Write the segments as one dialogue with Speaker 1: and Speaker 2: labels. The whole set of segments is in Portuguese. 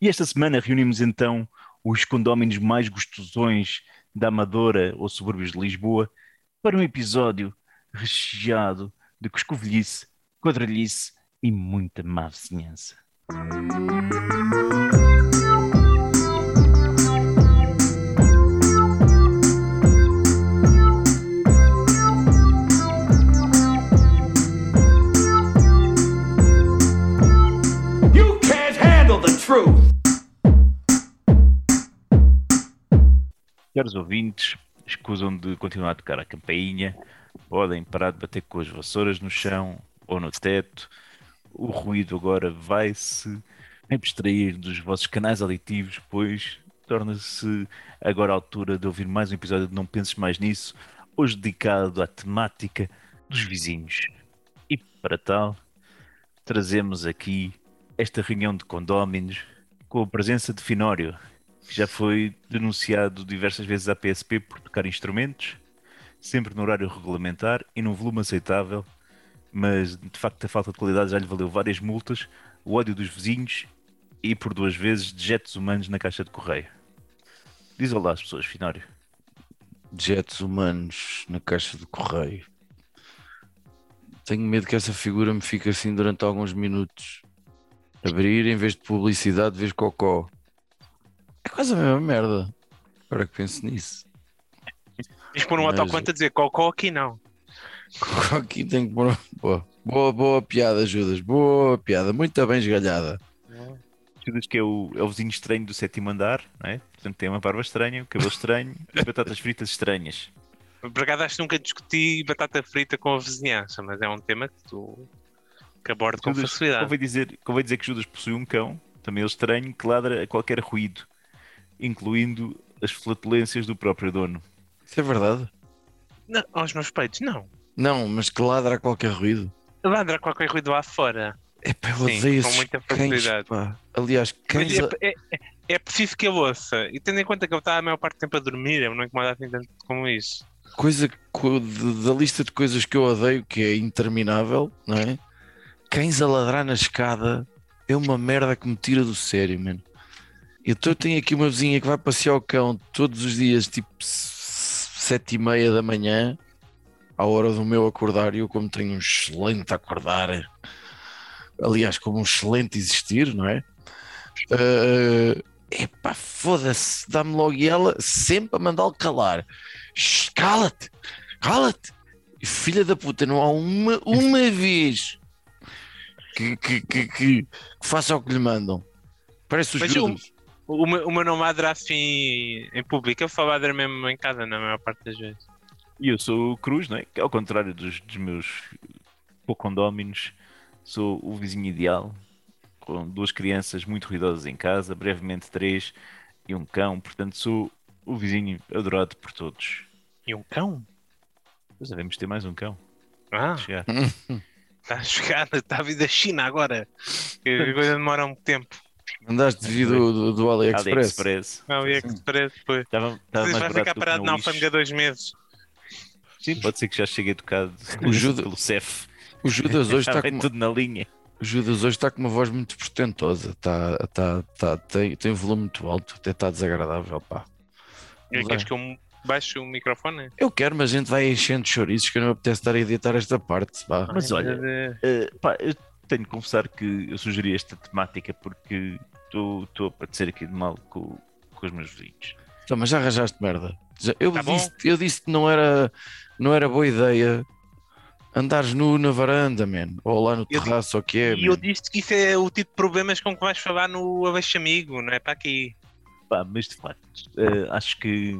Speaker 1: E esta semana reunimos então os condóminos mais gostosões da Amadora ou subúrbios de Lisboa para um episódio recheado de coscovilhice, quadrilhice e muita má vizinhança. Caros ouvintes, escusam de continuar a tocar a campainha, podem parar de bater com as vassouras no chão ou no teto. O ruído agora vai-se abstrair dos vossos canais auditivos, pois torna-se agora a altura de ouvir mais um episódio de Não Penses Mais Nisso, hoje dedicado à temática dos vizinhos. E para tal, trazemos aqui esta reunião de condóminos com a presença de Finório, já foi denunciado diversas vezes à PSP por tocar instrumentos, sempre no horário regulamentar e num volume aceitável, mas de facto a falta de qualidade já lhe valeu várias multas, o ódio dos vizinhos e por duas vezes dejetos humanos na caixa de correio. Diz olá às pessoas, Finório.
Speaker 2: Jets humanos na caixa de correio. Tenho medo que essa figura me fique assim durante alguns minutos. Abrir em vez de publicidade, vez cocó. É quase a mesma merda. Agora que penso nisso.
Speaker 3: Tens que pôr um
Speaker 2: Mas-
Speaker 3: autoconto a dizer cocó aqui não.
Speaker 2: Cocó aqui tem que pôr. Boa, boa, boa piada, Judas. Boa piada. Muito bem esgalhada.
Speaker 1: Judas que é o, é o vizinho estranho do sétimo andar, não é? Portanto tem uma barba estranha, um cabelo estranho e batatas fritas estranhas.
Speaker 3: Por acaso acho que nunca discuti batata frita com a vizinhança, mas é um tema que tu que abordo com facilidade.
Speaker 1: convém dizer, convém dizer que Judas possui um cão, também ele estranho, que ladra a qualquer ruído, incluindo as flatulências do próprio dono.
Speaker 2: Isso é verdade?
Speaker 3: Não, aos meus peitos, não.
Speaker 2: Não, mas que ladra a qualquer ruído.
Speaker 3: Ladra qualquer ruído lá fora.
Speaker 2: É pá, eu
Speaker 3: Sim, com muita
Speaker 2: cães,
Speaker 3: facilidade.
Speaker 2: pá. Aliás, cães. a-
Speaker 3: é, é, é preciso que eu ouça. E tendo em conta que eu estava a maior parte do tempo a dormir, eu não incomoda assim tanto como isso.
Speaker 2: coisa da lista de coisas que eu odeio, que é interminável, não é? Cães a ladrar na escada é uma merda que me tira do sério, mano. Então eu tenho aqui uma vizinha que vai passear o cão todos os dias, tipo sete e meia da manhã, à hora do meu acordar, e eu como tenho um excelente acordar, aliás, como um excelente existir, não é? Eh, epá, foda-se, dá-me logo e ela sempre a mandá-lo calar. Cala-te, cala-te. Filha da puta, não há uma, uma vez que, que, que, que, que faça o que lhe mandam. Parece os
Speaker 3: Mas. O meu, o meu não ladra assim em público, eu só ladra mesmo em casa na maior parte das vezes.
Speaker 1: E eu sou o Cruz, não é? Que ao contrário dos, dos meus condóminos, sou o vizinho ideal, com duas crianças muito ruidosas em casa, brevemente três e um cão, portanto sou o vizinho adorado por todos.
Speaker 3: E um cão?
Speaker 1: Mas devemos ter mais um cão.
Speaker 3: Ah, está a chegar, está a vir da China agora. Que a coisa demora um tempo.
Speaker 2: Andaste de vir do, do, do AliExpress.
Speaker 1: AliExpress.
Speaker 3: Não, e Express, pois.
Speaker 1: Estava, estava mais
Speaker 3: Vai ficar parado na alfândega dois meses.
Speaker 1: Sim, pode ser que já chegue educado
Speaker 2: O Judas-
Speaker 1: pelo CEF.
Speaker 2: O Judas hoje está com,
Speaker 1: tudo na linha.
Speaker 2: o Judas hoje está com uma voz muito portentosa. Está, está, está, tem, tem um volume muito alto, até está desagradável. Pá. Mas
Speaker 3: Queres
Speaker 2: é.
Speaker 3: que eu baixo o microfone?
Speaker 2: Eu quero, mas a gente vai enchendo chouriços que eu não me apetece estar a editar esta parte. Pá.
Speaker 1: Mas olha,
Speaker 3: Deus.
Speaker 1: Uh, pá, eu tenho que confessar que eu sugeri esta temática porque estou a parecer aqui de mal com, com os meus vizinhos.
Speaker 2: Então, mas já arranjaste merda. Eu,
Speaker 3: Tá
Speaker 2: disse, eu disse que não era, não era boa ideia andares nu na varanda, man. Ou lá no
Speaker 3: Eu-
Speaker 2: terraço, ou o que é.
Speaker 3: E eu disse que isso é o tipo de problemas com que vais falar no Abaixo Amigo, não é para aqui.
Speaker 1: Pá, mas de facto, uh, acho que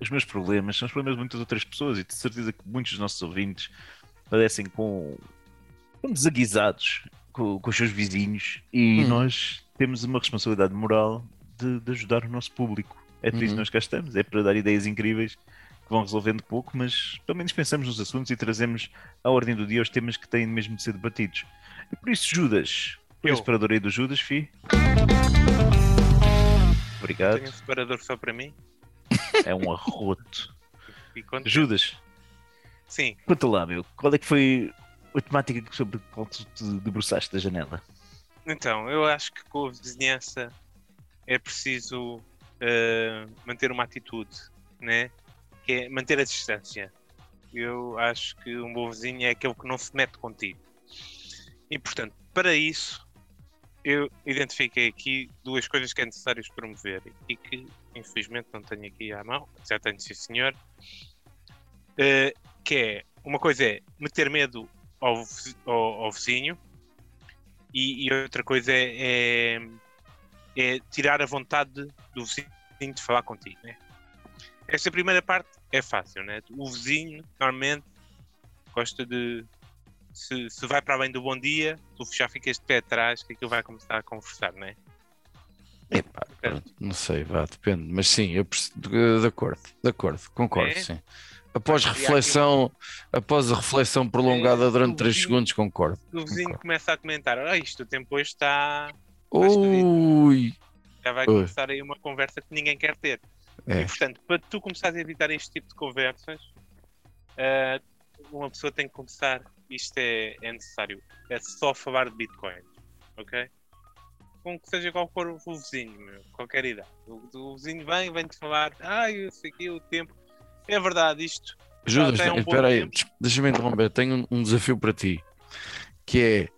Speaker 1: os meus problemas são os problemas de muitas outras pessoas e de certeza que muitos dos nossos ouvintes padecem com, com desaguisados com, com os seus vizinhos e
Speaker 2: Hum.
Speaker 1: nós temos uma responsabilidade moral de, de ajudar o nosso público. É por isso que
Speaker 2: Uhum.
Speaker 1: nós cá estamos, é para dar ideias incríveis que vão resolvendo pouco, mas pelo menos pensamos nos assuntos e trazemos à ordem do dia os temas que têm mesmo de ser debatidos. E por isso, Judas, foi
Speaker 3: Eu.
Speaker 1: separador aí do Judas, fi. Obrigado.
Speaker 3: Tenho um separador só para mim.
Speaker 1: É um arroto. Judas,
Speaker 3: Sim,
Speaker 1: conta lá, meu. Qual é que foi a temática sobre a qual tu te debruçaste da janela?
Speaker 3: então, eu acho que com a vizinhança é preciso uh, manter uma atitude, né? Que é manter a distância. Eu acho que um bom vizinho é aquele que não se mete contigo. E portanto, para isso, eu identifiquei aqui duas coisas que é necessário promover e que infelizmente não tenho aqui à mão, já tenho sim senhor, uh, que é, uma coisa é meter medo ao, ao, ao vizinho e, e, outra coisa é, é, é, tirar a vontade do vizinho de falar contigo, né? Esta primeira parte é fácil, né? O vizinho normalmente gosta de se, se vai para além do bom dia, tu já ficas de pé atrás que aquilo vai começar a conversar, não é?
Speaker 2: Epá, não sei, vá, depende, mas sim, eu de, de acordo, de acordo, concordo, é? sim. Após reflexão, após a reflexão prolongada é, durante 3 segundos, concordo.
Speaker 3: O vizinho concordo. começa a comentar: ah, isto o tempo hoje está.
Speaker 2: Ui!
Speaker 3: Já vai começar aí uma conversa que ninguém quer ter. É. E portanto, para tu começares a evitar este tipo de conversas, uh, uma pessoa tem que começar isto é, é necessário. É só falar de Bitcoin, ok? Com que seja qual for o vizinho, meu, qualquer idade. O, o vizinho vem, vem-te falar, ah, sei que o tempo. É verdade, isto.
Speaker 2: Judas, um espera aí, deixa-me interromper. Tenho um, um, desafio para ti, que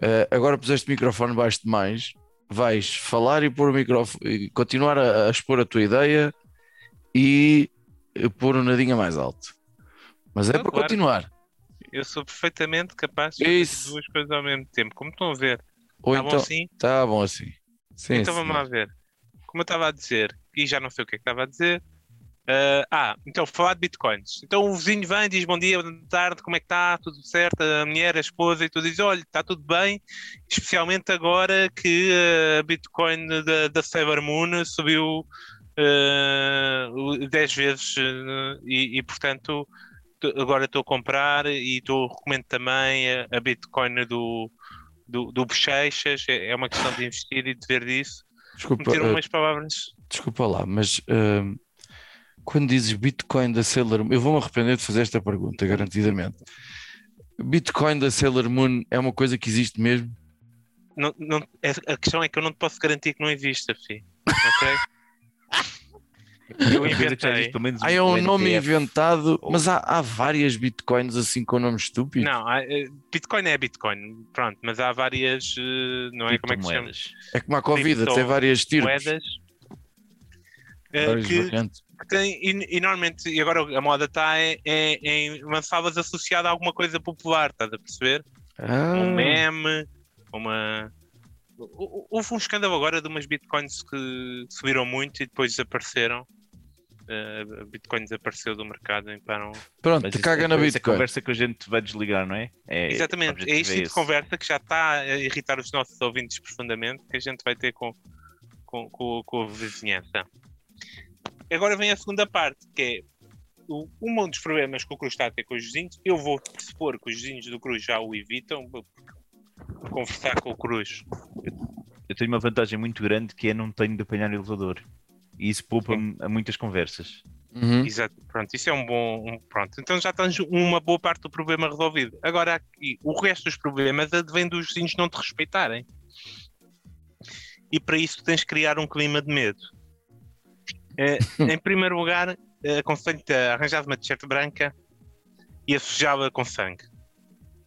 Speaker 2: é uh, agora puseste o microfone baixo demais, vais falar e pôr o microfone, continuar a, a expor a tua ideia e pôr o nadinha mais alto. Mas é para claro. continuar.
Speaker 3: Eu sou perfeitamente capaz de fazer duas coisas ao mesmo tempo. Como estão a ver?
Speaker 2: Ou tá então, bom assim? Tá bom assim.
Speaker 3: Sim, então sim. vamos lá ver. Como eu estava a dizer, e já não sei o que é que estava a dizer. Uh, ah, então falar de bitcoins. Então o vizinho vem e diz bom dia, boa tarde, como é que está? Tudo certo? A mulher, a esposa, e tu dizes: olha, está tudo bem, especialmente agora que a Bitcoin da, da Cyber Moon subiu uh, 10 vezes uh, e, e, portanto agora estou a comprar e estou, recomendo também a, a Bitcoin do, do, do Bochechas. É, é uma questão de investir e de ver disso.
Speaker 2: Desculpa, uh, umas palavras. Desculpa lá, mas uh, quando dizes Bitcoin da Sailor Moon, eu vou-me arrepender de fazer esta pergunta, garantidamente. Bitcoin da Sailor Moon é uma coisa que existe mesmo?
Speaker 3: Não, não, é, a questão é que eu não te posso garantir que não exista, fi. Ok?
Speaker 2: Eu inventei. Ah, é um nome inventado, mas há, há várias bitcoins assim com nomes estúpidos.
Speaker 3: Não, eh, Bitcoin é Bitcoin, pronto, mas há várias, eh, não é como é que se chama?
Speaker 2: É como a Covid, tem várias tiros. Moedas
Speaker 3: eh, que, que, tem, e, e, normalmente, e agora a moda está em, em lançá-las associada a alguma coisa popular, estás a perceber? Ah. Um meme, uma. Houve um escândalo agora de umas bitcoins que subiram muito e depois desapareceram a Bitcoin desapareceu do mercado em para
Speaker 2: Pronto, Mas te caga é, na Bitcoin. É a
Speaker 1: conversa que a gente vai desligar, não é? é
Speaker 3: Exatamente, é este é tipo de conversa que já está a irritar os nossos ouvintes profundamente que a gente vai ter com, com, com, com a vizinhança. Agora vem a segunda parte, que é o, um dos problemas que o Cruz está a ter com os vizinhos. Eu vou pressupor que os vizinhos do Cruz já o evitam, conversar com o Cruz.
Speaker 1: Eu tenho uma vantagem muito grande que é não tenho de apanhar elevador e isso poupa-me a muitas conversas.
Speaker 3: Uhum. Exato, pronto, isso é um bom. Um, pronto, então já tens uma boa parte do problema resolvido. Agora, aqui, o resto dos problemas advém dos vizinhos não te respeitarem. E para isso tens de criar um clima de medo. É, em primeiro lugar, aconselho-te a arranjar uma t-shirt branca e a sujá-la com sangue.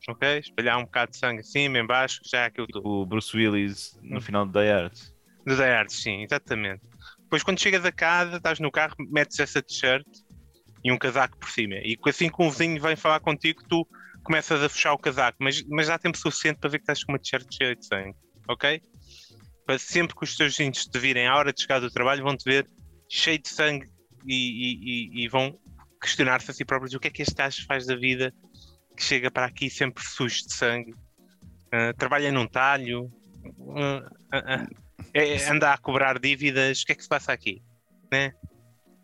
Speaker 3: Ok? Espalhar um bocado de sangue acima, em baixo, já é aquilo tudo.
Speaker 1: O Bruce Willis no hum. final do Die Hard.
Speaker 3: Do Die Hard, sim, exatamente. Depois, quando chegas a casa, estás no carro, metes essa t-shirt e um casaco por cima. E assim que um vizinho vem falar contigo, tu começas a fechar o casaco, mas, mas dá tempo suficiente para ver que estás com uma t-shirt cheia de sangue, ok? Para sempre que os teus vizinhos te virem à hora de chegar do trabalho, vão te ver cheio de sangue e, e, e vão questionar-se a si próprios o que é que este gajo faz da vida que chega para aqui sempre sujo de sangue, uh, trabalha num talho. Uh, uh, é, anda a cobrar dívidas, o que é que se passa aqui? Né?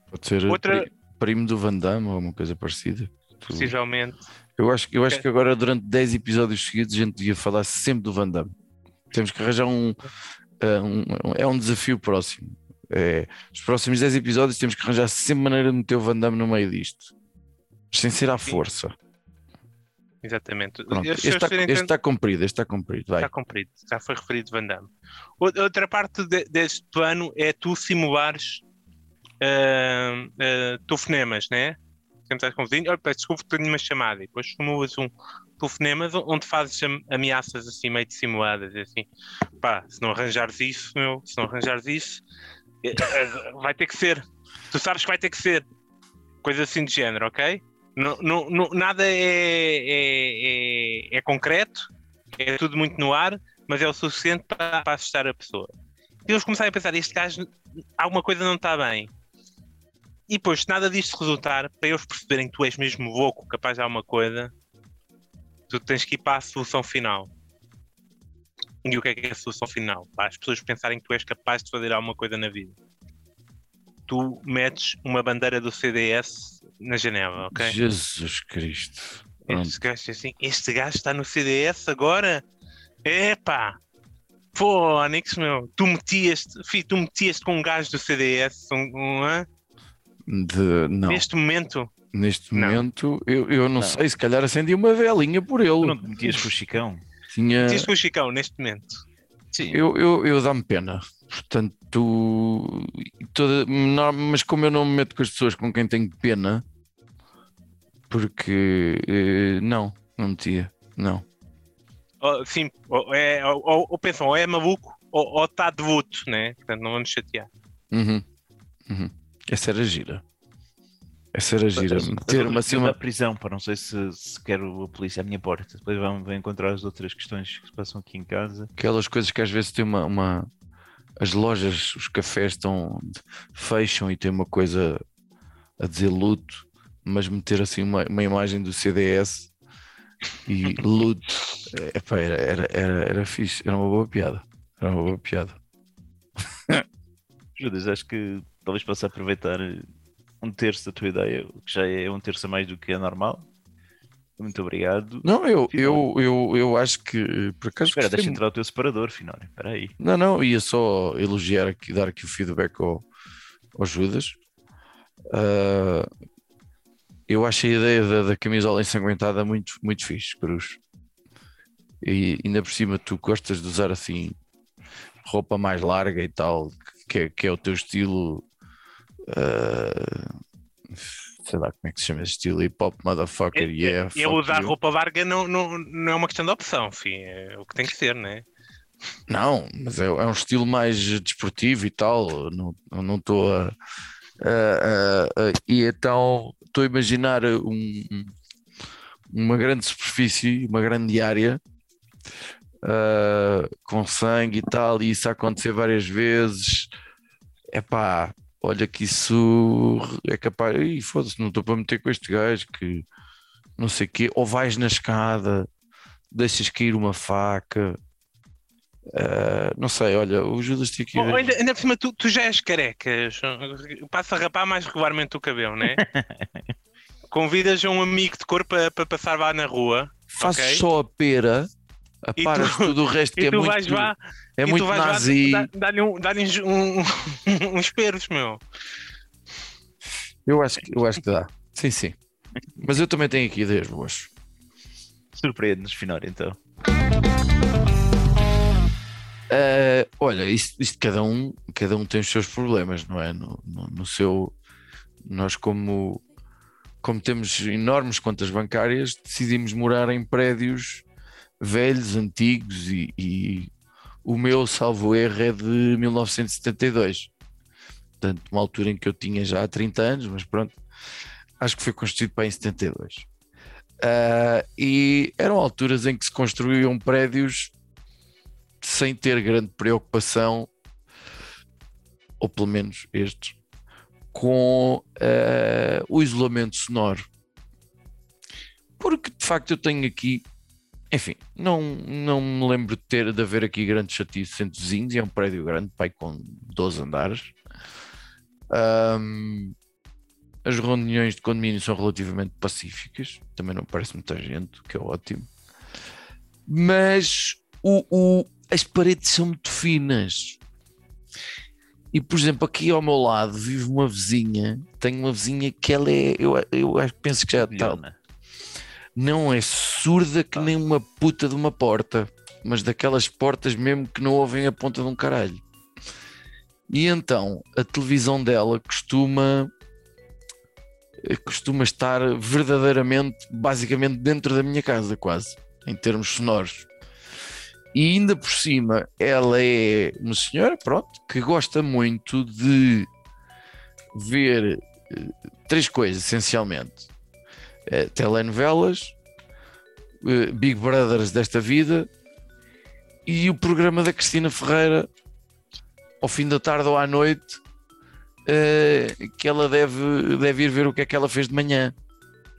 Speaker 2: Pode ser Outra... primo do Van Damme ou uma coisa parecida.
Speaker 3: Possivelmente.
Speaker 2: Eu acho, eu acho que agora, durante 10 episódios seguidos, a gente devia falar sempre do Van Damme. Temos que arranjar um. Uh, um é um desafio próximo. É, os próximos 10 episódios temos que arranjar sempre maneira de meter o Van Damme no meio disto. Sem ser à força.
Speaker 3: Exatamente.
Speaker 2: Pronto, este está, este está cumprido, este está cumprido. Vai.
Speaker 3: Está cumprido, já foi referido Van Damme. Ou- Outra parte de- deste plano é tu simulares ah, ah, telefonemas, né? Sempre estás com o vizinho, olha, peço desculpa, tenho uma chamada. E depois simulas um telefonema onde fazes am- ameaças assim meio dissimuladas, e assim, pá, se não arranjares isso, meu, se não arranjares isso, vai ter que ser. Tu sabes que vai ter que ser. Coisa assim de género, ok? Não, não, nada é, é, é, é concreto, é tudo muito no ar, mas é o suficiente para, para assustar a pessoa. E eles começarem a pensar: este gajo, alguma coisa não está bem. E depois, se nada disto resultar, para eles perceberem que tu és mesmo louco, capaz de alguma coisa, tu tens que ir para a solução final. E o que é que é a solução final? Para as pessoas pensarem que tu és capaz de fazer alguma coisa na vida. Tu metes uma bandeira do CDS na janela, ok?
Speaker 2: Jesus Cristo. Pronto.
Speaker 3: Este gajo assim, este gajo está no CDS agora? Epá! Pô, Onix, meu, tu metias-te, fi, tu metias com um gajo do CDS um, um?
Speaker 2: De, não,
Speaker 3: neste momento.
Speaker 2: neste
Speaker 3: Não.
Speaker 2: momento, eu, eu não,
Speaker 1: Não.
Speaker 2: sei, se calhar acendi uma velinha por
Speaker 1: Tu
Speaker 2: ele.
Speaker 1: não te metias com o Chicão?
Speaker 2: Tinha,
Speaker 3: com o Chicão neste momento.
Speaker 1: Sim.
Speaker 2: eu, eu, eu dá-me pena. Portanto, toda, não- mas como eu não me meto com as pessoas com quem tenho pena, porque eh, não, não metia, não.
Speaker 3: Ou, sim, ou, é, ou, ou, ou pensam, ou é maluco ou está de luto, né? Portanto, não vamos chatear.
Speaker 2: Uhum, uhum. Essa era gira. Essa era gira. Ter uma, assim, uma,
Speaker 1: prisão, para não sei se, se quero a polícia à minha porta. Depois vão, vão encontrar as outras questões que se passam aqui em casa.
Speaker 2: aquelas coisas que às vezes tem uma, uma- as lojas, os cafés estão fecham e tem uma coisa a dizer luto, mas meter assim uma, uma imagem do CDS e luto, epá, era, era, era, era fixe, era uma boa piada. Era uma boa piada.
Speaker 1: Judas, acho que talvez possa aproveitar um terço da tua ideia, que já é um terço a mais do que é normal. Muito obrigado.
Speaker 2: Não, eu, eu, eu, eu acho que por acaso
Speaker 1: Espera,
Speaker 2: gostei
Speaker 1: deixa entrar o teu separador, Finório. Espera aí.
Speaker 2: Não, não, ia só elogiar aqui, dar aqui o feedback ao, ao Judas. Ah, eu acho a ideia da, da camisola ensanguentada muito, muito fixe, Cruz. E ainda por cima tu gostas de usar assim roupa mais larga e tal, que que é o teu estilo. Ah, sei lá como é que se chama estilo, hip hop motherfucker, yeah.
Speaker 3: Eu
Speaker 2: fuck
Speaker 3: usar
Speaker 2: you.
Speaker 3: roupa larga não, não, não é uma questão de opção, fi. É o que tem que ser, né?
Speaker 2: Não, mas é, é um estilo mais desportivo e tal. Não não estou a, a- a- a- E então estou a imaginar um- um- uma grande superfície, uma grande área ah, com sangue e tal, e isso a acontecer várias vezes. Epá, olha que isso é capaz. Ih, foda-se, não estou para meter com este gajo que não sei o quê. Ou vais na escada, deixas cair uma faca. Ah, não sei, olha, o Judas tinha que.
Speaker 3: Oh, ainda, ainda por cima, tu, tu já és careca. Passa a rapar mais regularmente o cabelo, né? Convidas um amigo de cor para passar lá na rua
Speaker 2: Fazes
Speaker 3: ok.
Speaker 2: só a pera,
Speaker 3: E
Speaker 2: aparas
Speaker 3: tu-
Speaker 2: tudo o resto que
Speaker 3: e
Speaker 2: é
Speaker 3: tu
Speaker 2: muito,
Speaker 3: vais lá
Speaker 2: é
Speaker 3: e
Speaker 2: muito
Speaker 3: tu vais lá
Speaker 2: nazi.
Speaker 3: dar-lhe um, dar um, um, uns peros, meu.
Speaker 2: Eu, acho que, eu acho que dá. Sim, sim. Mas eu também tenho aqui ideias boas.
Speaker 1: Surpreende-nos, Finório, então.
Speaker 2: Ah, olha, isto, isto cada, um, cada um tem os seus problemas, não é? No, no, no seu. Nós, como, como temos enormes contas bancárias, decidimos morar em prédios velhos, antigos e, e o meu, salvo erro, é de 1972. Portanto, uma altura em que eu tinha já há 30 anos, mas pronto, acho que foi construído para em 72. Ah, e eram alturas em que se construíam prédios sem ter grande preocupação, ou pelo menos estes, com eh, o isolamento sonoro. Porque de facto eu tenho aqui, enfim, não, não me lembro de ter de haver aqui grandes chatices entre vizinhos, e é um prédio grande, pai, com 12 andares. Ahm, as reuniões de condomínio são relativamente pacíficas, também não parece muita gente, que é ótimo. Mas o, o- as paredes são muito finas. E, por exemplo, aqui ao meu lado vive uma vizinha. Tenho uma vizinha que ela é. Eu, eu penso que já está. Não é. su- surda que nem uma puta de uma porta, mas daquelas portas mesmo que não ouvem a ponta de um caralho. E então a televisão dela costuma costuma estar verdadeiramente, basicamente dentro da minha casa, quase, em termos sonoros. E ainda por cima, ela é uma senhora, pronto, que gosta muito de ver eh, três coisas, essencialmente: Eh, telenovelas, eh, Big Brothers desta vida e o programa da Cristina Ferreira ao fim da tarde ou à noite. eh, que ela deve, deve ir ver o que é que ela fez de manhã.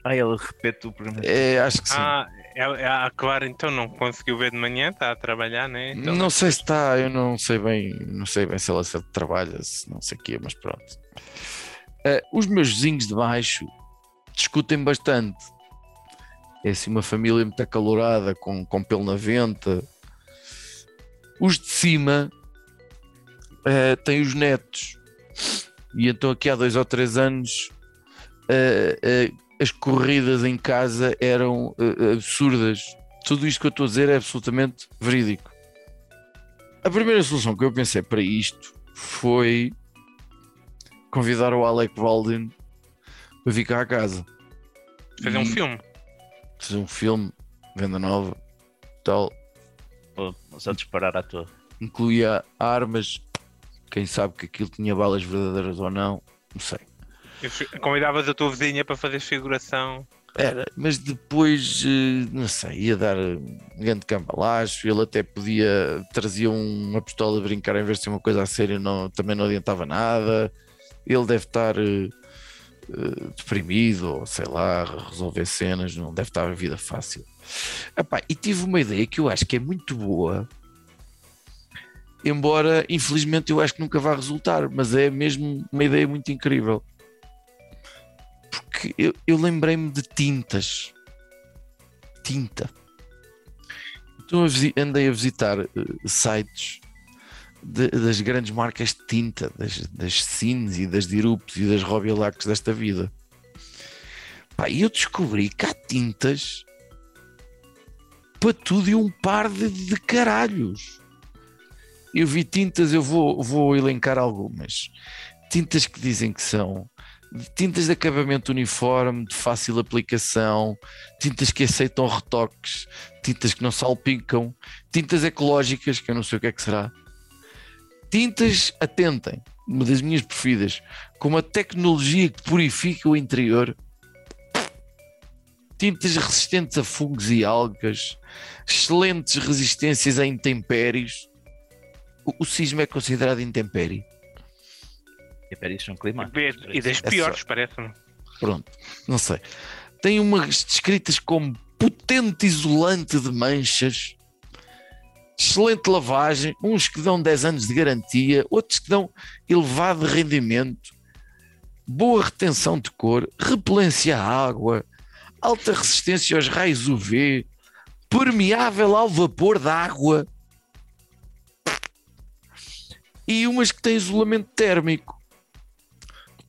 Speaker 1: Ah, ela repete o programa.
Speaker 2: É, acho que sim.
Speaker 3: Ah, é, é, claro, então não conseguiu ver de manhã, está a trabalhar, né? Então,
Speaker 2: não sei se está, eu não sei bem, não sei bem se ela se trabalha, se não sei o quê, mas pronto. Eh, os meus vizinhos de baixo discutem bastante. É assim uma família muito acalorada, com, com pelo na venta. Os de cima eh, têm os netos. E então aqui há dois ou três anos eh, eh, as corridas em casa eram absurdas. Tudo isto que eu estou a dizer é absolutamente verídico. A primeira solução que eu pensei para isto foi convidar o Alec Baldwin para vir cá à casa.
Speaker 3: fazer um
Speaker 2: E
Speaker 3: filme.
Speaker 2: Fazer um filme, venda nova, tal.
Speaker 1: Só disparar à toa.
Speaker 2: Incluía armas, quem sabe que aquilo tinha balas verdadeiras ou não, não sei.
Speaker 3: Eu Convidavas a tua vizinha para fazer figuração.
Speaker 2: Era, mas depois, eh, não sei, ia dar um grande cambalacho, ele até podia, trazia uma pistola a brincar em vez de ser uma coisa a sério, não, também não adiantava nada. Ele deve estar eh, deprimido, ou sei lá, resolver cenas, não deve estar a vida fácil. Epá, e tive uma ideia que eu acho que é muito boa, embora infelizmente eu acho que nunca vai resultar, mas é mesmo uma ideia muito incrível porque eu, eu lembrei-me de tintas. Tinta. Então andei a visitar eh, sites de- das grandes marcas de tinta, das, das Cines e das Dirupes e das Robilacs desta vida. Pá, eu descobri que há tintas para tudo e um par de, de caralhos. Eu vi tintas, eu vou, vou elencar algumas. Tintas que dizem que são tintas de acabamento uniforme, de fácil aplicação, tintas que aceitam retoques, tintas que não salpicam, tintas ecológicas, que eu não sei o que é que será. Tintas, atentem, uma das minhas preferidas, com uma tecnologia que purifica o interior. Tintas resistentes a fungos e algas, excelentes resistências a intempéries. O, o cisma é considerado intempérie.
Speaker 1: Espera, isso é um clima.
Speaker 3: E das
Speaker 2: É
Speaker 3: piores, parece-me.
Speaker 2: Pronto, não sei. Tem umas descritas como potente isolante de manchas, excelente lavagem, uns que dão 10 anos de garantia, outros que dão elevado rendimento, boa retenção de cor, repelência à água, alta resistência aos raios UV, permeável ao vapor da água e umas que têm isolamento térmico.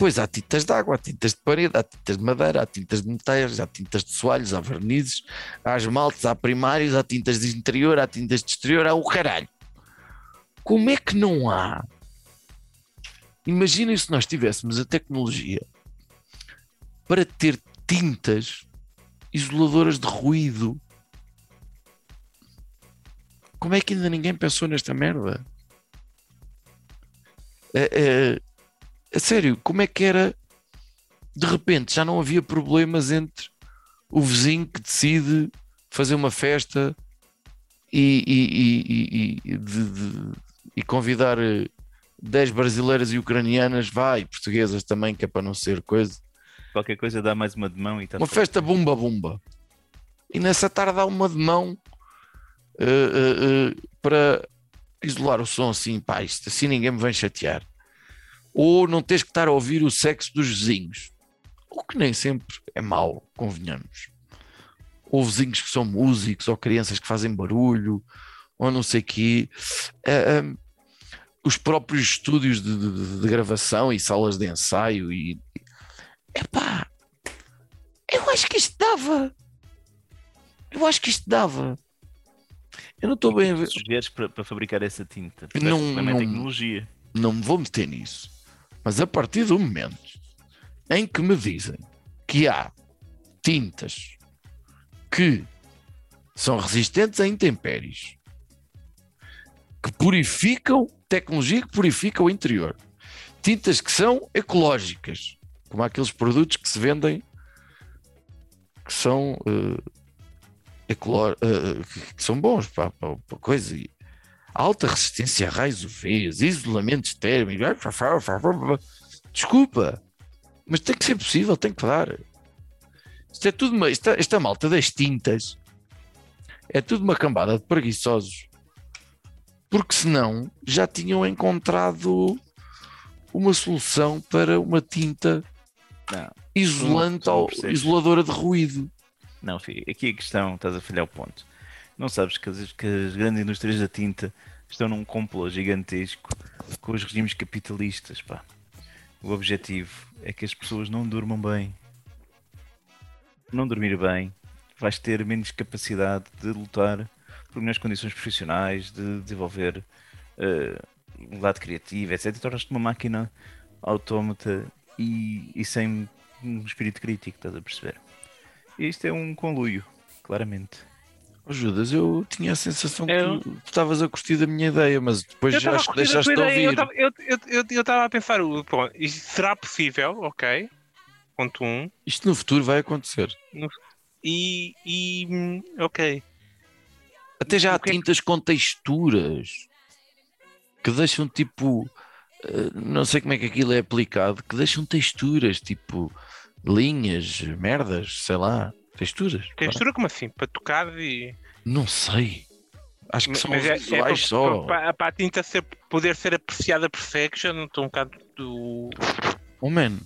Speaker 2: Depois há tintas de água, há tintas de parede, há tintas de madeira, há tintas de metais, há tintas de soalhos, há vernizes, há esmaltes, há primários, há tintas de interior, há tintas de exterior, há o caralho. Como é que não há? Imaginem se nós tivéssemos a tecnologia para ter tintas isoladoras de ruído. Como é que ainda ninguém pensou nesta merda? É, é, a sério, como é que era? De repente já não havia problemas entre o vizinho que decide fazer uma festa e, e- e- e- de- de- convidar eh, 10 brasileiras e ucranianas, vai, portuguesas também, que é para não ser coisa.
Speaker 1: Qualquer coisa dá mais uma de mão e está
Speaker 2: Uma festa bumba bumba. E nessa tarde há uma de mão eh, eh, eh, para isolar o som assim, pá, isto assim ninguém me vem chatear. Ou não tens que estar a ouvir o sexo dos vizinhos. O que nem sempre é mau, convenhamos. Ou vizinhos que são músicos, ou crianças que fazem barulho, ou não sei o quê. Ah, ah, os próprios estúdios de, de- de gravação e salas de ensaio e. Epá, eu acho que isto dava. Eu acho que isto dava. Eu não estou bem a ver.
Speaker 1: Sugeres para, para fabricar essa tinta?
Speaker 2: Não-
Speaker 1: é
Speaker 2: não-
Speaker 1: tecnologia.
Speaker 2: Não me vou meter nisso. Mas a partir do momento em que me dizem que há tintas que são resistentes a intempéries, que purificam, tecnologia que purifica o interior, tintas que são ecológicas, como aqueles produtos que se vendem que são eh, ecolo- eh, que são bons para, para, para coisa e alta resistência a raios UVs, isolamentos térmicos. Desculpa, mas tem que ser possível, tem que dar. Isto é tudo uma, esta, esta malta das tintas é tudo uma cambada de preguiçosos, porque senão já tinham encontrado uma solução para uma tinta
Speaker 1: Não.
Speaker 2: isolante
Speaker 1: tu não
Speaker 2: ao, isoladora de ruído.
Speaker 1: Não, filho, aqui a questão, estás a falhar o ponto. Não sabes que as, que as grandes indústrias da tinta estão num complô gigantesco com os regimes capitalistas, pá. O objetivo é que as pessoas não durmam bem. Não dormir bem, vais ter menos capacidade de lutar por melhores condições profissionais, de desenvolver eh, um lado criativo, etc. E tornas-te uma máquina autómata e, e sem um espírito crítico, estás a perceber? Isto é um conluio, claramente.
Speaker 2: Oh, Judas, eu tinha a sensação que
Speaker 3: Eu-
Speaker 2: tu tu estavas a curtir da minha ideia, mas depois
Speaker 3: Eu
Speaker 2: já deixaste de ouvir.
Speaker 3: Eu estava a pensar, o- bom, isto será possível, ok? Ponto um.
Speaker 2: Isto no futuro vai acontecer.
Speaker 3: E, e hum, ok.
Speaker 2: Até já há
Speaker 3: O que é
Speaker 2: tintas com texturas que deixam tipo. eh, Não sei como é que aquilo é aplicado, que deixam texturas, tipo linhas, merdas, sei lá, texturas.
Speaker 3: Textura como assim? Para tocar e.
Speaker 2: Não sei. Acho que
Speaker 3: Mas
Speaker 2: são
Speaker 3: é,
Speaker 2: os
Speaker 3: é
Speaker 2: visuais
Speaker 3: para,
Speaker 2: só.
Speaker 3: para- para a tinta ser, poder ser apreciada perfection, estou um bocado do.
Speaker 2: Oh man,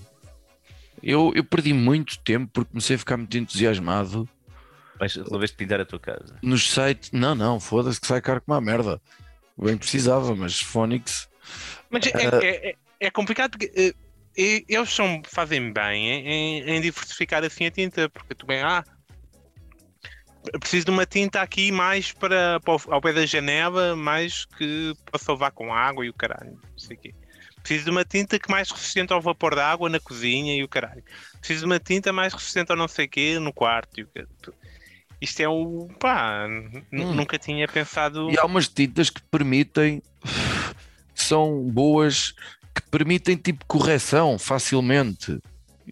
Speaker 2: eu, eu perdi muito tempo porque comecei a ficar muito entusiasmado
Speaker 1: Vais resolveste pintar a tua casa.
Speaker 2: nos sites. Não, não, foda-se que sai caro como uma merda. Bem precisava, mas Phonics.
Speaker 3: Mas é,
Speaker 2: Ah.
Speaker 3: é, é- é complicado porque eh, e- eles são, fazem bem em, em- diversificar assim a tinta, porque tu bem, ah, preciso de uma tinta aqui mais para, para ao pé da janela, mais que para salvar com água e o caralho, não sei o quê. Preciso de uma tinta que mais resistente ao vapor da água na cozinha e o caralho. Preciso de uma tinta mais resistente ao não sei o quê no quarto. E o caralho. Isto é o. pá,
Speaker 2: Hum.
Speaker 3: nunca tinha pensado.
Speaker 2: E há umas tintas que permitem, que são boas, que permitem tipo correção facilmente.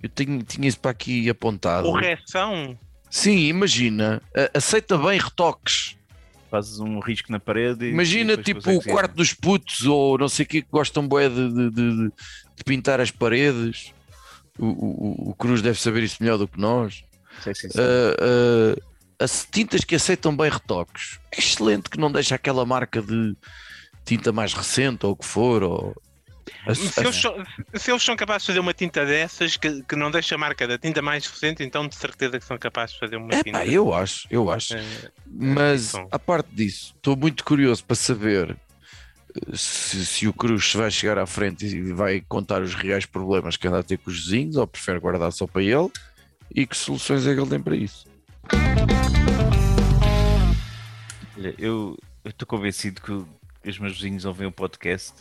Speaker 2: Eu tenho, tinha isso para aqui apontado.
Speaker 3: Correção.
Speaker 2: Sim, imagina, aceita bem retoques.
Speaker 1: Fazes um risco na parede. e-
Speaker 2: Imagina
Speaker 1: e
Speaker 2: tipo o quarto dos putos ou não sei o que que gostam bué de, de, de- de pintar as paredes. O, o, o Cruz deve saber isso melhor do que nós.
Speaker 1: Sim, sim, sim.
Speaker 2: Uh, uh, as tintas que aceitam bem retoques. É excelente que não deixa aquela marca de tinta mais recente ou o que for. Ou...
Speaker 3: Se eles, são, se eles são capazes de fazer uma tinta dessas que, que não deixa a marca da tinta mais recente, então de certeza que são capazes de fazer uma
Speaker 2: É
Speaker 3: tinta.
Speaker 2: pá, eu acho, eu acho.
Speaker 3: eh,
Speaker 2: Mas
Speaker 3: então.
Speaker 2: a parte disso, estou muito curioso para saber uh, se, se o Cruz vai chegar à frente e vai contar os reais problemas que anda a ter com os vizinhos ou prefere guardar só para ele e que soluções é que ele tem para isso.
Speaker 1: Olha, eu estou convencido que os meus vizinhos ouvem o podcast.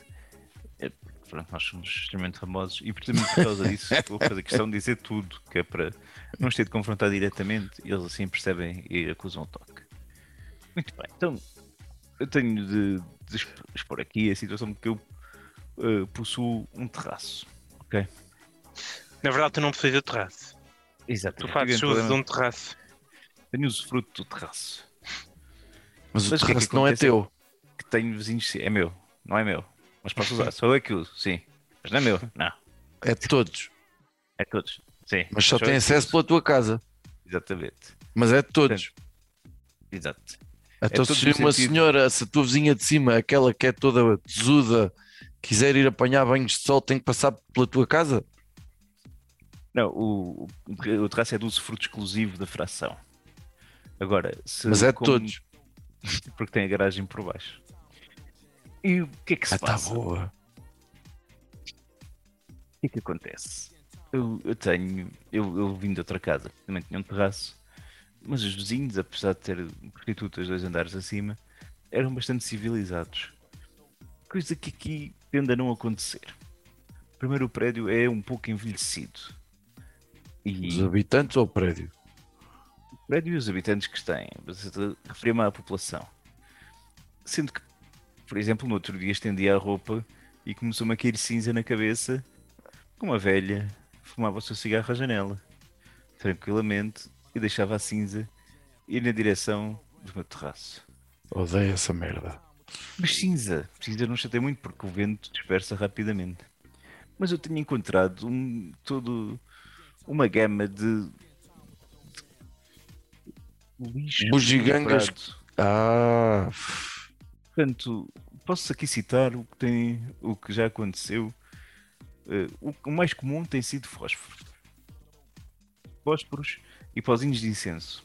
Speaker 1: É, pronto, nós somos extremamente famosos e precisamente por causa disso vou fazer questão de dizer tudo, que é para não ter de confrontar diretamente eles assim percebem e acusam o toque. Muito bem, então eu tenho de, de exp- expor aqui a situação que eu eh, possuo um terraço. Ok?
Speaker 3: Na verdade, tu não precisas de terraço.
Speaker 1: Exato.
Speaker 3: Tu fazes uso de um terraço.
Speaker 1: Tenho usufruto do terraço.
Speaker 2: Mas o
Speaker 1: Mas o que é que
Speaker 2: terraço não é
Speaker 1: acontece?
Speaker 2: teu.
Speaker 1: que tenho vizinhos, é meu, não é meu, mas posso usar, sou eu que uso, sim, mas não é meu, não,
Speaker 2: É de todos.
Speaker 1: é todos, sim,
Speaker 2: Mas só tem acesso
Speaker 1: uso.
Speaker 2: pela tua casa.
Speaker 1: exatamente,
Speaker 2: Mas é de todos.
Speaker 1: exato,
Speaker 2: Então,
Speaker 1: todo
Speaker 2: se uma
Speaker 1: sentido-
Speaker 2: senhora, se a tua vizinha de cima, aquela que é toda tesuda, quiser ir apanhar banhos de sol, tem que passar pela tua casa?
Speaker 1: não, o, o, o terraço é do usufruto exclusivo da fração, agora, se
Speaker 2: Mas é de
Speaker 1: como-
Speaker 2: todos.
Speaker 1: porque tem a garagem por baixo, e o que é que se
Speaker 2: Ah, tá
Speaker 1: passa?
Speaker 2: boa.
Speaker 1: O que é que acontece? Eu, eu tenho, eu, eu vim de outra casa, também tinha um terraço, mas os vizinhos, apesar de ter prostitutas dois andares acima, eram bastante civilizados. Coisa que aqui tende a não acontecer. Primeiro, o prédio é um pouco envelhecido. E
Speaker 2: Os habitantes ou o prédio?
Speaker 1: o prédio e os habitantes que têm, referi-me à população. Sendo que, por exemplo, no outro dia estendi a roupa e começou-me a cair cinza na cabeça, com uma velha fumava o seu cigarro à janela, tranquilamente, e deixava a cinza ir na direção do meu terraço.
Speaker 2: Odeio essa merda.
Speaker 1: Mas cinza, cinza não chatei muito porque o vento dispersa rapidamente. Mas eu tenho encontrado um, todo uma gama de, de lixo
Speaker 2: Bugigangas. Ah,
Speaker 1: Portanto, posso aqui citar o que, tem, o que já aconteceu. O, o mais comum tem sido fósforos. Fósforos e pozinhos de incenso.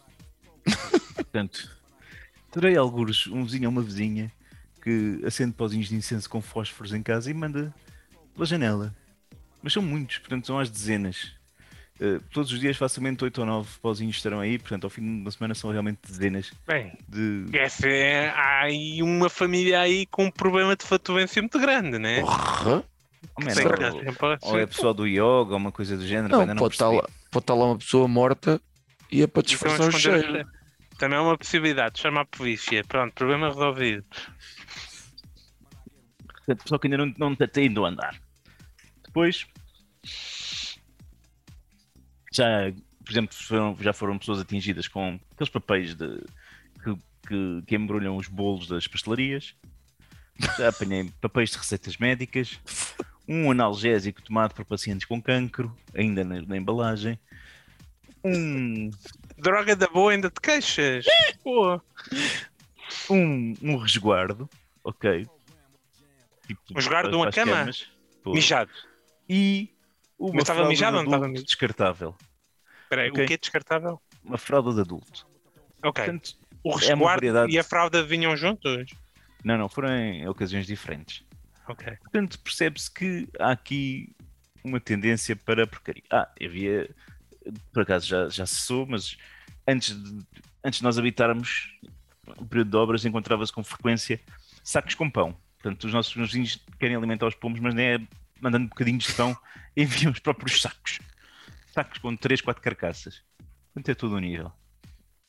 Speaker 1: Portanto, terei alguns, um vizinho ou uma vizinha que acende pozinhos de incenso com fósforos em casa e manda pela janela. Mas são muitos, portanto são às dezenas. Eh, todos os dias, facilmente 8 ou 9 pozinhos estarão aí, portanto, ao fim de uma semana são realmente dezenas
Speaker 3: Bem,
Speaker 1: de,
Speaker 3: essa é, há aí uma família aí com um problema de fatuência muito grande, né?
Speaker 2: porra.
Speaker 1: Oh, ou-
Speaker 3: que dá tempo a-
Speaker 1: Ou é pessoal do yoga, ou uma coisa do género,
Speaker 2: Não,
Speaker 1: ainda não
Speaker 2: pode, estar lá, pode estar lá uma pessoa morta e é para
Speaker 3: Então,
Speaker 2: disfarçar o cheiro.
Speaker 3: Também é uma possibilidade, chama a polícia. Pronto, problema resolvido.
Speaker 1: Portanto, pessoal que ainda não, não tem ido a andar. Depois, já, por exemplo, foram- já foram pessoas atingidas com aqueles papéis de, que, que, que embrulham os bolos das pastelarias. Já apanhei papéis de receitas médicas. Um analgésico tomado por pacientes com cancro, ainda na, na embalagem. Um
Speaker 3: Droga da boa, ainda te queixas. Pô,
Speaker 1: um, um resguardo, ok. Tipo,
Speaker 3: Um resguardo de uma cama?
Speaker 1: camas.
Speaker 3: Mijado.
Speaker 1: E uma
Speaker 3: Mas estava
Speaker 1: fralda
Speaker 3: mijado ou não estava mijado?
Speaker 1: descartável.
Speaker 3: Espera aí,
Speaker 1: Ok.
Speaker 3: o que é descartável?
Speaker 1: Uma fralda de adulto.
Speaker 3: Ok.
Speaker 1: Portanto,
Speaker 3: O
Speaker 1: é
Speaker 3: resguardo
Speaker 1: variedade-
Speaker 3: e a fralda vinham juntos?
Speaker 1: não, não, foram em ocasiões diferentes.
Speaker 3: Ok.
Speaker 1: Portanto, percebe-se que há aqui uma tendência para a porcaria. Ah, havia, por acaso já, já cessou, mas antes de, antes de nós habitarmos o período de obras, encontrava-se com frequência sacos com pão. Portanto, os nossos vizinhos querem alimentar os pomos, mas nem é mandando bocadinhos de pão, enviam os próprios sacos. Sacos com 3, 4 carcaças. Portanto, é todo o nível.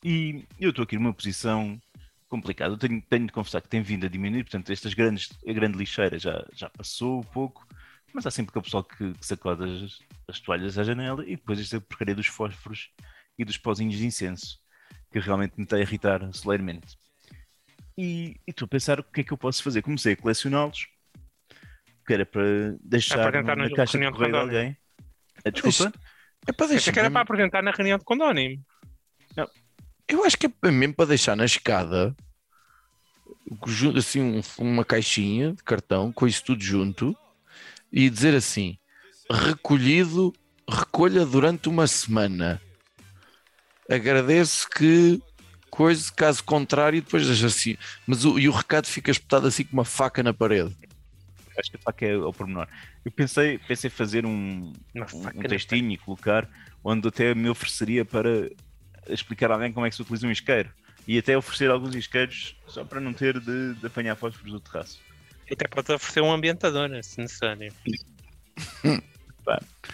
Speaker 1: E eu estou aqui numa posição complicada. Eu tenho, tenho de confessar que tem vindo a diminuir, portanto, estas grandes, a grande lixeira já, já passou um pouco, mas há sempre aquele pessoal que, que sacode as, as toalhas à janela e depois esta porcaria dos fósforos e dos pozinhos de incenso, que realmente me está a irritar solenemente. E estou a pensar o que é que eu posso fazer. Comecei a colecioná-los, que era para deixar
Speaker 3: apresentar
Speaker 1: na
Speaker 3: na
Speaker 1: caixa de
Speaker 3: reunião de
Speaker 1: correio de alguém. Ah, desculpa?
Speaker 2: É para
Speaker 3: Achei
Speaker 2: deixar.
Speaker 3: que era para apresentar na reunião de condónimo.
Speaker 2: Eu acho que é mesmo para deixar na escada assim um- uma caixinha de cartão com isso tudo junto e dizer assim: recolhido, recolha durante uma semana. Agradeço que coisa, caso contrário, depois deixa assim. Mas o, e o recado fica espetado assim com uma faca na parede.
Speaker 1: Acho que faca é o pormenor. Eu pensei, pensei fazer um, um, um textinho e colocar onde até me ofereceria para explicar a alguém como é que se utiliza um isqueiro. E até oferecer alguns isqueiros só para não ter de, de apanhar fósforos do terraço.
Speaker 3: Até pode oferecer um ambientador, se necessário.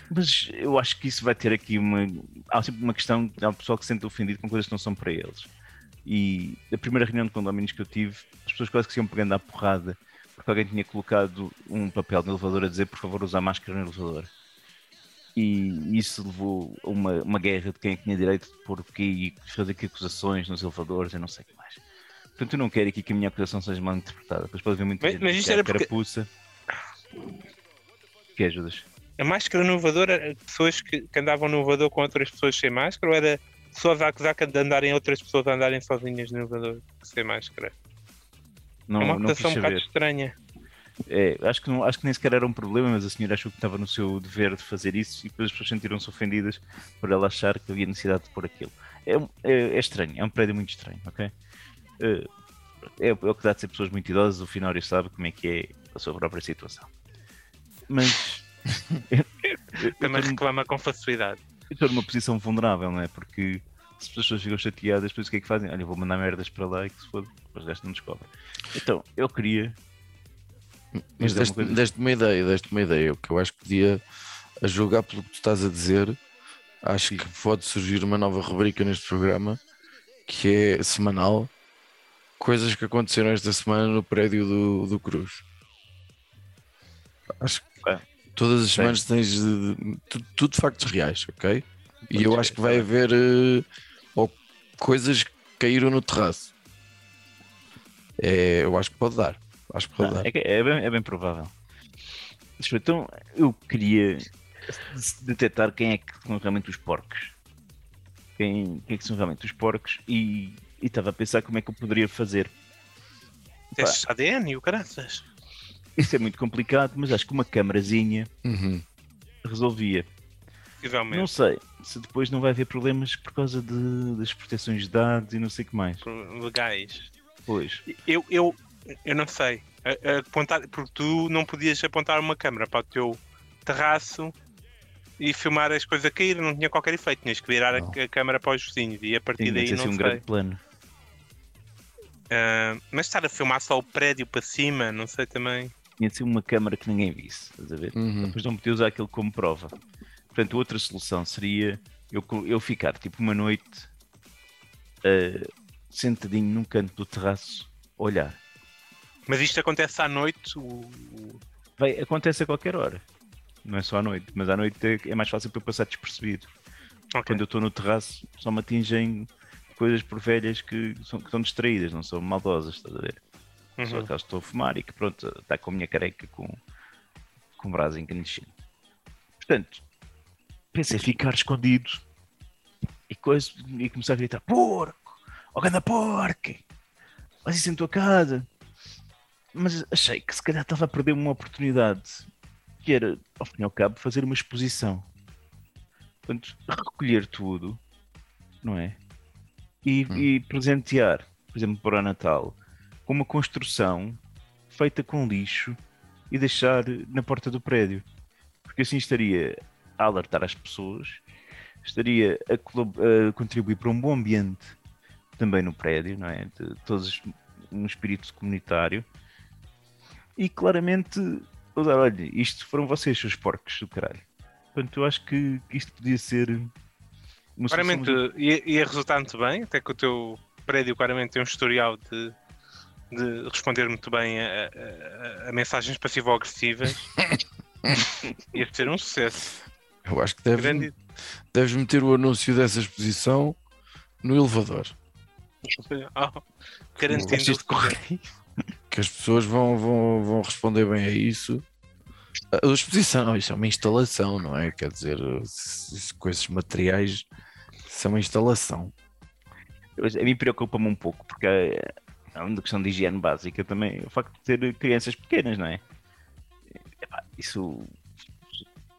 Speaker 1: Mas eu acho que isso vai ter aqui uma. Há sempre uma questão. Há um pessoal que se sente ofendido com coisas que não são para eles. E a primeira reunião de condomínios que eu tive, as pessoas quase que se iam pegando à porrada porque alguém tinha colocado um papel no elevador a dizer por favor usar máscara no elevador. E isso levou a uma, uma guerra de quem tinha direito de pôr aqui e fazer aqui acusações nos elevadores e não sei o que mais. Portanto, eu não quero aqui que a minha acusação seja mal interpretada. Depois pode haver muita
Speaker 3: Mas-
Speaker 1: gente
Speaker 3: mas
Speaker 1: que
Speaker 3: isto era porque-
Speaker 1: carapuça. Que ajudas?
Speaker 3: A máscara no elevador era pessoas que, que andavam no elevador com outras pessoas sem máscara ou era pessoas a acusar que de andarem outras pessoas a andarem sozinhas no elevador sem máscara?
Speaker 1: Não,
Speaker 3: é uma acusação um bocado estranha.
Speaker 1: É, acho, que não, acho que nem sequer era um problema, mas a senhora achou que estava no seu dever de fazer isso e depois as pessoas sentiram-se ofendidas por ela achar que havia necessidade de pôr aquilo. É, é- é estranho, é um prédio muito estranho, ok? É, é, o- é o que dá de ser pessoas muito idosas, o Finório sabe como é que é a sua própria situação. Mas
Speaker 3: Também reclama com facilidade.
Speaker 1: eu estou numa posição vulnerável, não é? Porque se as pessoas ficam chateadas, depois o que é que fazem? Olha, vou mandar merdas para lá e que se foda, depois o resto não descobre. Então, eu queria.
Speaker 2: Mas
Speaker 1: dizer uma
Speaker 2: deste-
Speaker 1: coisa.
Speaker 2: deste uma ideia, deste uma ideia, o que eu acho que podia, a julgar pelo que tu estás a dizer, acho que pode surgir uma nova rubrica neste programa, que é semanal, coisas que aconteceram esta semana no prédio do, do Cruz. Acho que
Speaker 1: Ok.
Speaker 2: todas as semanas tens de- tudo, tudo factos reais, ok? E eu
Speaker 1: Pode
Speaker 2: acho que vai haver ou coisas que caíram no terraço. É, eu acho que pode dar. Acho que pode
Speaker 1: Ah,
Speaker 2: dar.
Speaker 1: é, é bem, é bem provável. Então, eu queria detectar quem é que são realmente os porcos. Quem, quem é que são realmente os porcos e e estava a pensar como é que eu poderia fazer.
Speaker 3: Testes ADN e o caraças.
Speaker 1: Isso é muito complicado, mas acho que uma câmarazinha
Speaker 2: Uhum.
Speaker 1: resolvia.
Speaker 3: Possivelmente.
Speaker 1: Não sei se depois não vai haver problemas por causa de, das proteções de dados e não sei o que mais.
Speaker 3: Legais.
Speaker 1: Pois,
Speaker 3: Eu, eu, eu não sei. Apontar, porque tu não podias apontar uma câmera para o teu terraço e filmar as coisas a cair, não tinha qualquer efeito. Tinhas que virar a,
Speaker 2: Não.
Speaker 3: a câmera para os vizinhos e a partir
Speaker 1: tinha
Speaker 3: daí não
Speaker 1: assim um
Speaker 3: sei.
Speaker 1: grande plano.
Speaker 3: Ah, mas estar a filmar só o prédio para cima, não sei também.
Speaker 1: Tinha de ser uma câmara que ninguém visse, estás a ver?
Speaker 2: Uhum.
Speaker 1: Depois não podia usar aquilo como prova. Portanto, outra solução seria eu, eu ficar tipo uma noite eh, sentadinho num canto do terraço, olhar.
Speaker 3: Mas isto acontece à noite. O,
Speaker 1: acontece a qualquer hora. Não é só à noite, mas à noite é, é mais fácil para eu passar despercebido.
Speaker 3: ok.
Speaker 1: Quando eu estou no terraço, só me atingem coisas por velhas que, são, que estão distraídas, não são maldosas, estás a ver? Só
Speaker 3: Uhum.
Speaker 1: aquelas que estou a fumar e que pronto, está com a minha careca com, com o braço incandescente. Portanto, pensei ficar escondido e, coisa, e começar a gritar: Porco! Ó ganda porco! Faz isso em tua casa! Mas achei que se calhar estava a perder uma oportunidade que era, ao fim e ao cabo, fazer uma exposição. Portanto, recolher tudo, não é? E,
Speaker 2: Hum.
Speaker 1: e presentear, por exemplo, para o Natal, com uma construção feita com lixo e deixar na porta do prédio. Porque assim estaria a alertar as pessoas, estaria a, a contribuir para um bom ambiente também no prédio, não é? De todos um espírito comunitário. E claramente, usar, olha, isto foram vocês, seus porcos do caralho. Portanto, eu acho que isto podia ser
Speaker 3: Claramente ia, ia resultar muito bem, até que o teu prédio claramente tem um historial de, de responder muito bem a, a- a- mensagens passivo-agressivas. ia ser um sucesso.
Speaker 2: Eu acho que
Speaker 3: Grande.
Speaker 2: deves meter o anúncio dessa exposição no elevador.
Speaker 3: Garantindo.
Speaker 1: De correio.
Speaker 2: Que as pessoas vão, vão, vão responder bem a isso. A exposição, isso é uma instalação, não é? Quer dizer, com esses materiais, isso é uma instalação.
Speaker 1: A mim preocupa-me um pouco, porque é é uma questão de higiene básica também. O facto de ter crianças pequenas, não é? Isso. O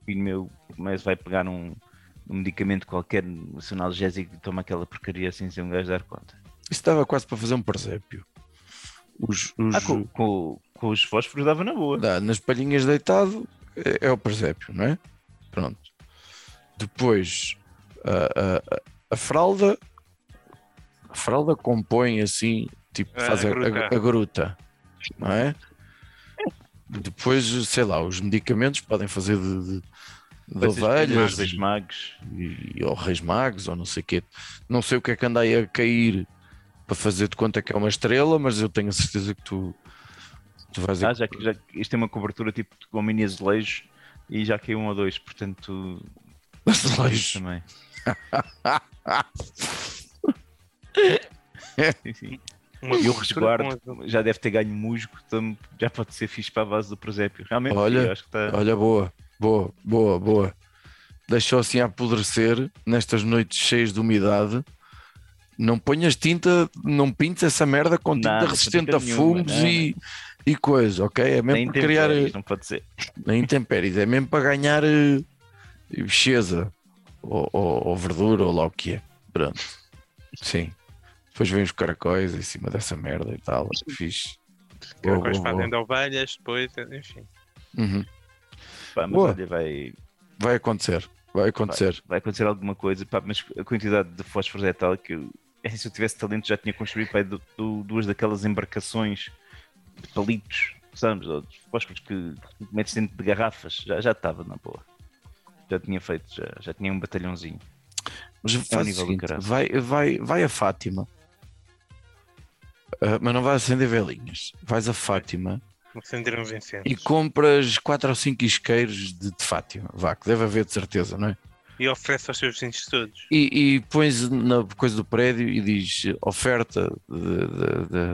Speaker 1: filho meu mas vai pegar um, um medicamento qualquer, um analgésico, e toma aquela porcaria assim sem um gajo dar conta.
Speaker 2: Isso estava quase para fazer um presépio. Os, os-
Speaker 1: Ah, com, com, com os fósforos dava na boa.
Speaker 2: dá, nas palhinhas deitado é, é o presépio, não é? Pronto. Depois a, a- a- fralda a fralda compõe assim, tipo,
Speaker 3: A
Speaker 2: faz a, a-
Speaker 3: gruta.
Speaker 2: não é? Depois, sei lá, os medicamentos podem fazer de, de, de ovelhas
Speaker 1: Reis magos.
Speaker 2: e, ou reis magos ou não sei o quê. Não sei o que é que anda aí a cair para fazer de conta que é uma estrela, mas eu tenho a certeza que tu, tu vais
Speaker 1: Ah, já que já, isto tem uma cobertura tipo com mini azulejos e já caiu um ou dois, portanto.
Speaker 2: Azulejos.
Speaker 1: Também. sim, sim. E o resguardo já deve ter ganho musgo, então já pode ser fixe para a base do presépio. Realmente,
Speaker 2: Olha,
Speaker 1: eu acho que está.
Speaker 2: Olha, boa, boa, boa, boa. Deixou assim a apodrecer nestas noites cheias de umidade. Não ponhas tinta, não pintes essa merda com tinta
Speaker 1: Nada,
Speaker 2: resistente a
Speaker 1: nenhuma, não,
Speaker 2: e, e coisa, ok? É
Speaker 1: Nem
Speaker 2: mesmo para criar
Speaker 1: intempéries, não pode ser.
Speaker 2: nem intempéries, é mesmo para ganhar eh, bicheza ou, ou- ou verdura ou lá o que é. Pronto, sim. Depois vem os caracóis em cima dessa merda e tal. Fixe. Boa,
Speaker 3: Depois
Speaker 2: boa,
Speaker 3: fazem de ovelhas, depois, enfim.
Speaker 2: Uhum.
Speaker 1: Pá, mas
Speaker 2: Boa.
Speaker 1: olha, vai.
Speaker 2: Vai acontecer. vai acontecer.
Speaker 1: vai acontecer alguma coisa, pá, mas a quantidade de fósforos é tal que eu, é, se eu tivesse talento já tinha construído pá, du- du- duas daquelas embarcações de palitos, sabes? Ou de fósforos que metes dentro de garrafas, já já estava na boa. Já tinha feito, já, já tinha um batalhãozinho.
Speaker 2: Mas
Speaker 1: É um
Speaker 2: faz o
Speaker 1: nível do
Speaker 2: seguinte, vai, vai, vai a Fátima, Ah, mas não vai acender velinhas. Vais a Fátima
Speaker 3: Acender uns incensos.
Speaker 2: e compras 4 ou 5 isqueiros de, de Fátima. Vá, que deve haver de certeza, não é?
Speaker 3: E oferece aos seus vizinhos todos.
Speaker 2: E, e pões na coisa do prédio e diz oferta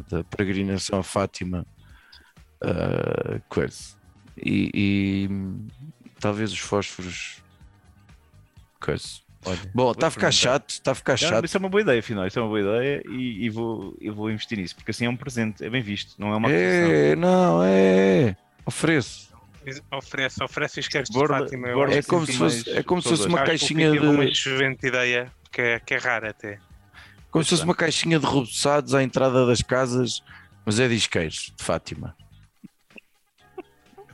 Speaker 2: da peregrinação a Fátima. ah, coisa. E, e, talvez os fósforos. Coisa.
Speaker 1: Olha,
Speaker 2: Bom, está a ficar chato, está a ficar
Speaker 1: Não,
Speaker 2: chato.
Speaker 1: isso é uma boa ideia, afinal, isso é uma boa ideia e, e vou, eu vou investir nisso, porque assim é um presente, é bem visto, não é uma.
Speaker 2: É, não, é. Ofereço.
Speaker 3: Oferece, oferece isqueiros de Fátima.
Speaker 2: É
Speaker 3: que
Speaker 2: como se fosse, é como se fosse uma caixinha
Speaker 3: teve uma
Speaker 2: de.
Speaker 3: excelente ideia, que é, que é rara até.
Speaker 2: Como se fosse uma caixinha de reboçados à entrada das casas, mas é de isqueiros, de Fátima.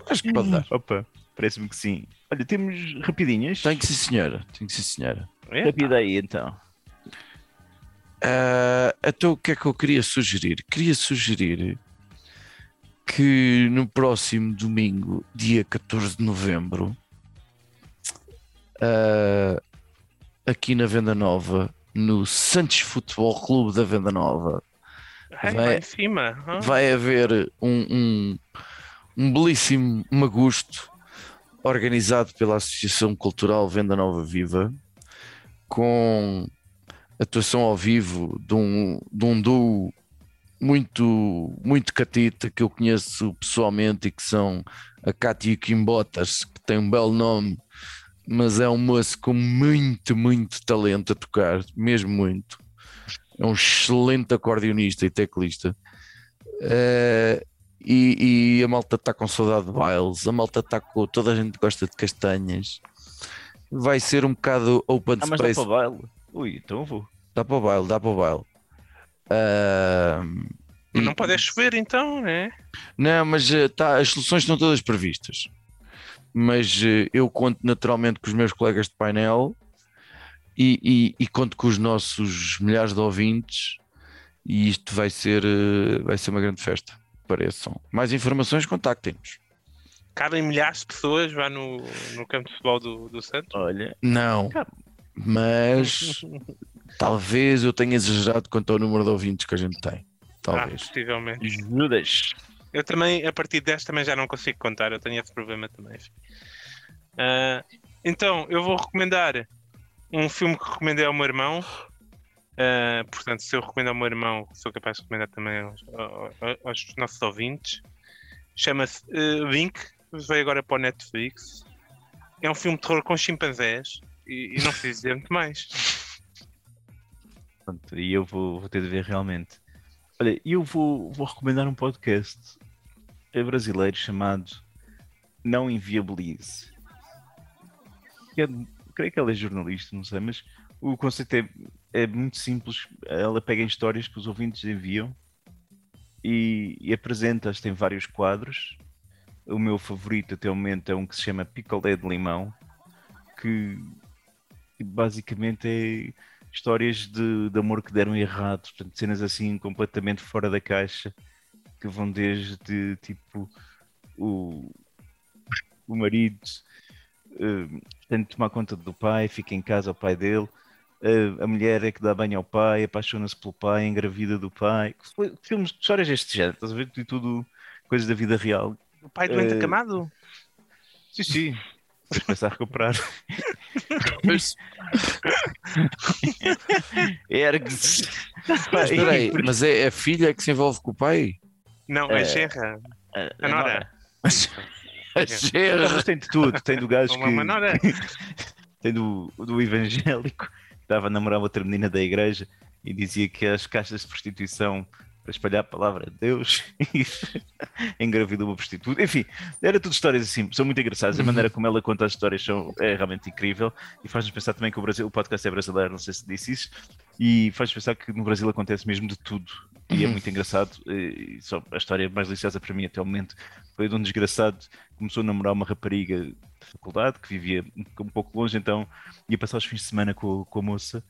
Speaker 2: Acho que pode dar.
Speaker 1: Opa, parece-me que sim. Olha, temos rapidinhas.
Speaker 2: Tem que sim, senhora. Tem que sim, senhora.
Speaker 3: É?
Speaker 1: Rapida aí então.
Speaker 2: Ah, então, o que é que eu queria sugerir? Queria sugerir que no próximo domingo, dia 14 de novembro, ah, aqui na Venda Nova, no Santos Futebol Clube da Venda Nova,
Speaker 3: Ai,
Speaker 2: Vai-
Speaker 3: cima. ah.
Speaker 2: vai haver um, um, um belíssimo magusto organizado pela Associação Cultural Venda Nova Viva com atuação ao vivo de um, de um duo muito, muito catita que eu conheço pessoalmente e que são a Cátia e o Kim Botas, que tem um belo nome, mas é um moço com muito, muito talento a tocar, mesmo muito. É um excelente acordeonista e teclista. Eh, e, e a malta está com saudade de bailes, a malta está com. Toda a gente gosta de castanhas. Vai ser um bocado open
Speaker 1: Ah, mas dá
Speaker 2: space.
Speaker 1: para o baile. Ui, então vou.
Speaker 2: Dá para o baile, dá para o baile.
Speaker 3: Mas Não pode é chover então, né?
Speaker 2: não, mas eh, tá, as soluções estão todas previstas. Mas eh, eu conto naturalmente com os meus colegas de painel e, e- e conto com os nossos milhares de ouvintes e isto vai ser, eh, vai ser uma grande festa. Pareçam. Mais informações, contactem-nos.
Speaker 3: Cabem milhares de pessoas lá no, no campo de futebol do, do Santos.
Speaker 1: Olha,
Speaker 2: Não,
Speaker 1: Cara.
Speaker 2: mas talvez eu tenha exagerado quanto ao número de ouvintes que a gente tem.
Speaker 3: Ah,
Speaker 2: Talvez.
Speaker 3: possivelmente.
Speaker 1: Judas.
Speaker 3: Eu também, a partir desta, também já não consigo contar. Eu tenho esse problema também. Ah, então, eu vou recomendar um filme que recomendei ao meu irmão. Ah, portanto, se eu recomendo ao meu irmão, sou capaz de recomendar também aos, aos- aos nossos ouvintes. Chama-se ah, Link. Veio agora para o Netflix. É um filme de terror com chimpanzés. E, e não preciso dizer muito mais.
Speaker 1: Pronto, e eu vou, vou ter de ver realmente. Olha, eu vou, vou recomendar um podcast é brasileiro chamado Não Inviabilize. É- creio que ela é jornalista, não sei, mas o conceito é, é muito simples. Ela pega em histórias que os ouvintes enviam e, e apresenta-as. Tem vários quadros. O meu favorito até o momento é um que se chama Picolé de Limão, que basicamente é histórias de, de amor que deram errado, portanto, cenas assim completamente fora da caixa, que vão desde tipo o, o marido tem de tomar conta do pai, fica em casa o pai dele, eh, a mulher é que dá banho ao pai, apaixona-se pelo pai, engravida do pai, filmes, histórias deste género, estás a ver? E tudo coisas da vida real.
Speaker 3: O pai doente
Speaker 1: Eh,
Speaker 3: acamado?
Speaker 1: Sim, sim. Depois começa a recuperar. Ergue-se.
Speaker 2: Mas espera aí, mas é a filha que se envolve com o pai?
Speaker 3: Não, é Gerra.
Speaker 1: A
Speaker 3: A Nora.
Speaker 2: Mas, a
Speaker 1: Não,
Speaker 2: Gerra.
Speaker 1: mas tem de tudo. Tem do gajo
Speaker 3: Uma,
Speaker 1: que.
Speaker 3: Nora.
Speaker 1: Tem do, do evangélico que estava a namorar outra menina da igreja e dizia que as caixas de prostituição para espalhar a palavra de Deus e engravidou uma prostituta. Enfim, era tudo histórias assim, são muito engraçadas. A maneira como ela conta as histórias são, é realmente incrível e faz-nos pensar também que o Brasil, o podcast é brasileiro, não sei se disse isso, e faz-nos pensar que no Brasil acontece mesmo de tudo. E é muito engraçado. E só a história mais deliciosa para mim até o momento foi de um desgraçado que começou a namorar uma rapariga faculdade, que vivia um, um pouco longe, então ia passar os fins de semana com, com a moça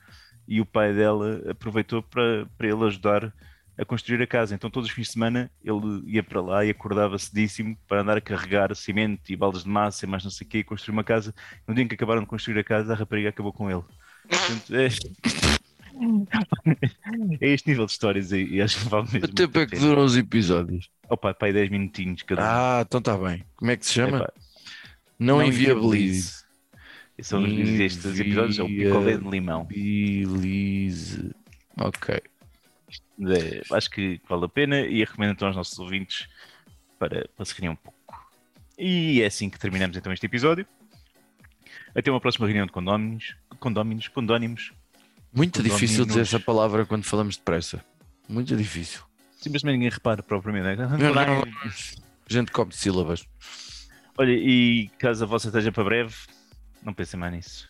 Speaker 1: e o pai dela aproveitou para, para ele ajudar a construir a casa. Então, todos os fins de semana ele ia para lá e acordava cedíssimo para andar a carregar cimento e baldas de massa e mais não sei o quê e construir uma casa. No dia em que acabaram de construir a casa, a rapariga acabou com ele. Portanto, é... é este nível de histórias e, e acho que vale mesmo.
Speaker 2: Quanto tempo é que duram os episódios?
Speaker 1: Opa, pai, 10 minutinhos cada um.
Speaker 2: Ah, então está bem. Como é que se chama?
Speaker 1: Epá,
Speaker 2: não,
Speaker 1: não
Speaker 2: inviabilize.
Speaker 1: São os- estes episódios, é o picolé de limão.
Speaker 2: Inviabilize. Ok.
Speaker 1: É, acho que vale a pena e recomendo então aos nossos ouvintes para, para se rirem um pouco. E é assim que terminamos então este episódio. Até uma próxima reunião de condóminos, condóminos, condónimos.
Speaker 2: Muito
Speaker 1: Condóminos.
Speaker 2: difícil dizer essa palavra quando falamos depressa. Muito difícil.
Speaker 1: Simplesmente ninguém repara propriamente. né?
Speaker 2: Não, não, A gente come sílabas.
Speaker 1: Olha, e caso a vossa esteja para breve, não pensem mais nisso.